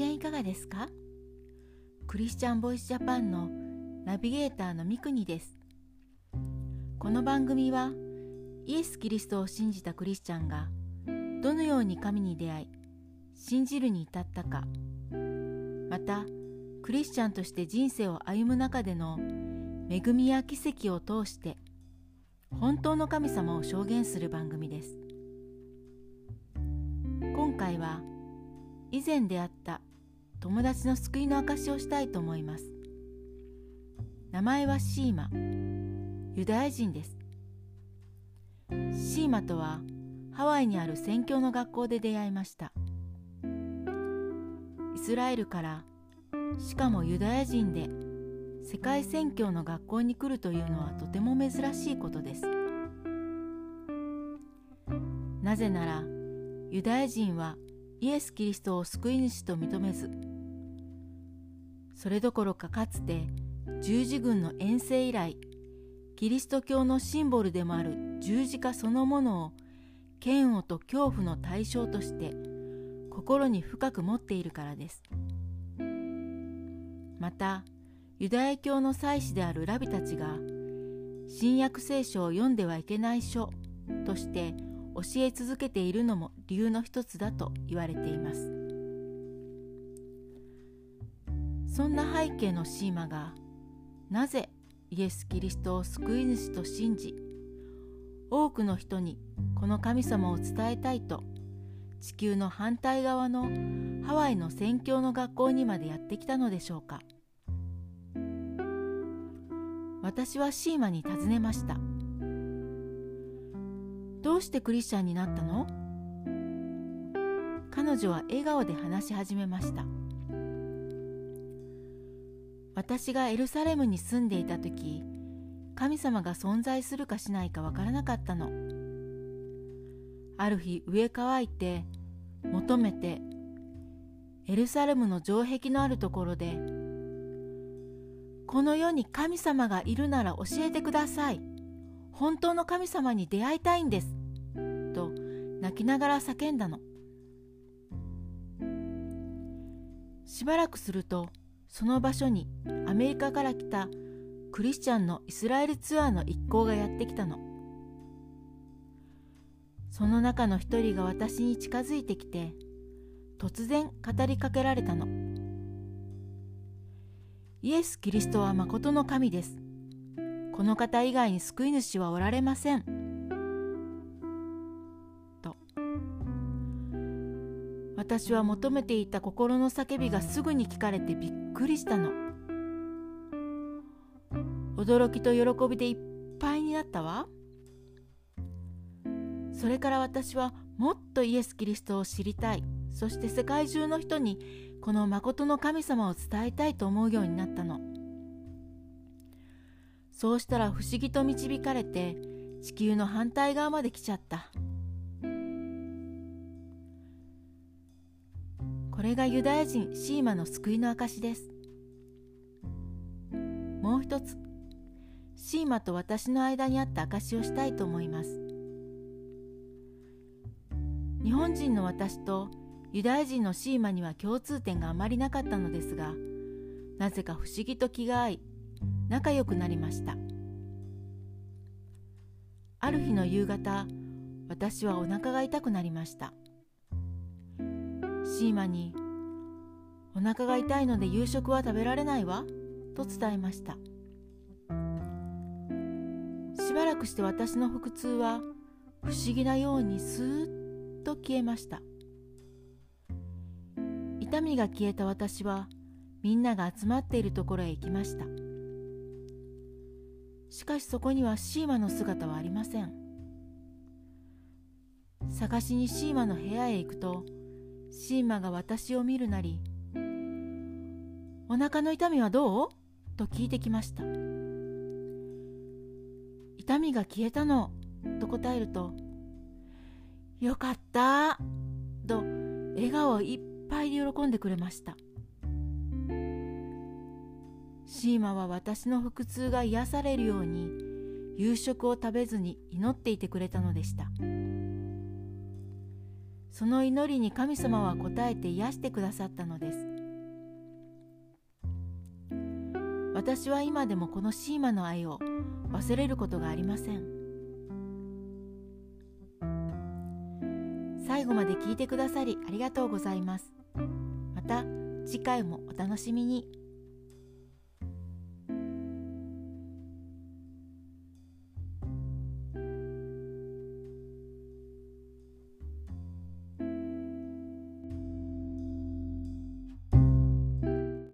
嫌いかがですか？クリスチャンボイスジャパンのナビゲーターの三国です。この番組はイエス・キリストを信じたクリスチャンがどのように神に出会い信じるに至ったかまたクリスチャンとして人生を歩む中での恵みや奇跡を通して本当の神様を証言する番組です。今回は以前出会った友達の救いの証をしたいと思います。名前はシーマ。ユダヤ人です。シーマとはハワイにある宣教の学校で出会いました。イスラエルからしかもユダヤ人で世界宣教の学校に来るというのはとても珍しいことです。なぜならユダヤ人はイエス・キリストを救い主と認めずそれどころかかつて十字軍の遠征以来キリスト教のシンボルでもある十字架そのものを嫌悪と恐怖の対象として心に深く持っているからです。またユダヤ教の祭司であるラビたちが新約聖書を読んではいけない書として教え続けているのも理由の一つだと言われています。そんな背景のシーマがなぜイエス・キリストを救い主と信じ多くの人にこの神様を伝えたいと地球の反対側のハワイの宣教の学校にまでやってきたのでしょうか。私はシーマに尋ねました。どうしてクリスチャンになったの？彼女は笑顔で話し始めました。私がエルサレムに住んでいた時神様が存在するかしないかわからなかったの。ある日植え乾いて求めてエルサレムの城壁のあるところでこの世に神様がいるなら教えてください。本当の神様に出会いたいんです。と泣きながら叫んだの。しばらくするとその場所にアメリカから来たクリスチャンのイスラエルツアーの一行がやってきたの。その中の一人が私に近づいてきて突然語りかけられたの。イエス・キリストは誠の神です。この方以外に救い主はおられません。と。私は求めていた心の叫びがすぐに聞かれてびっくりしたの。驚きと喜びでいっぱいになったわ。それから私はもっとイエス・キリストを知りたい。そして世界中の人にこの誠の神様を伝えたいと思うようになったの。そうしたら不思議と導かれて地球の反対側まで来ちゃった。これがユダヤ人シーマの救いの証です。もう一つシーマと私の間にあった証をしたいと思います。日本人の私とユダヤ人のシーマには共通点があまりなかったのですがなぜか不思議と気が合い仲良くなりました。ある日の夕方私はお腹が痛くなりました。シーマに「お腹が痛いので夕食は食べられないわ」と伝えました。しばらくして私の腹痛は不思議なようにスーッと消えました。痛みが消えた私はみんなが集まっているところへ行きました。しかしそこにはシーマの姿はありません。探しにシーマの部屋へ行くとシーマが私を見るなり「お腹の痛みはどう?」と聞いてきました。痛みが消えたの？と答えるとよかった。と笑顔いっぱいで喜んでくれました。シーマは私の腹痛が癒されるように夕食を食べずに祈っていてくれたのでした。その祈りに神様は応えて癒してくださったのです。私は今でもこのシーマの愛を忘れることがありません。最後まで聞いてくださりありがとうございます。また次回もお楽しみに。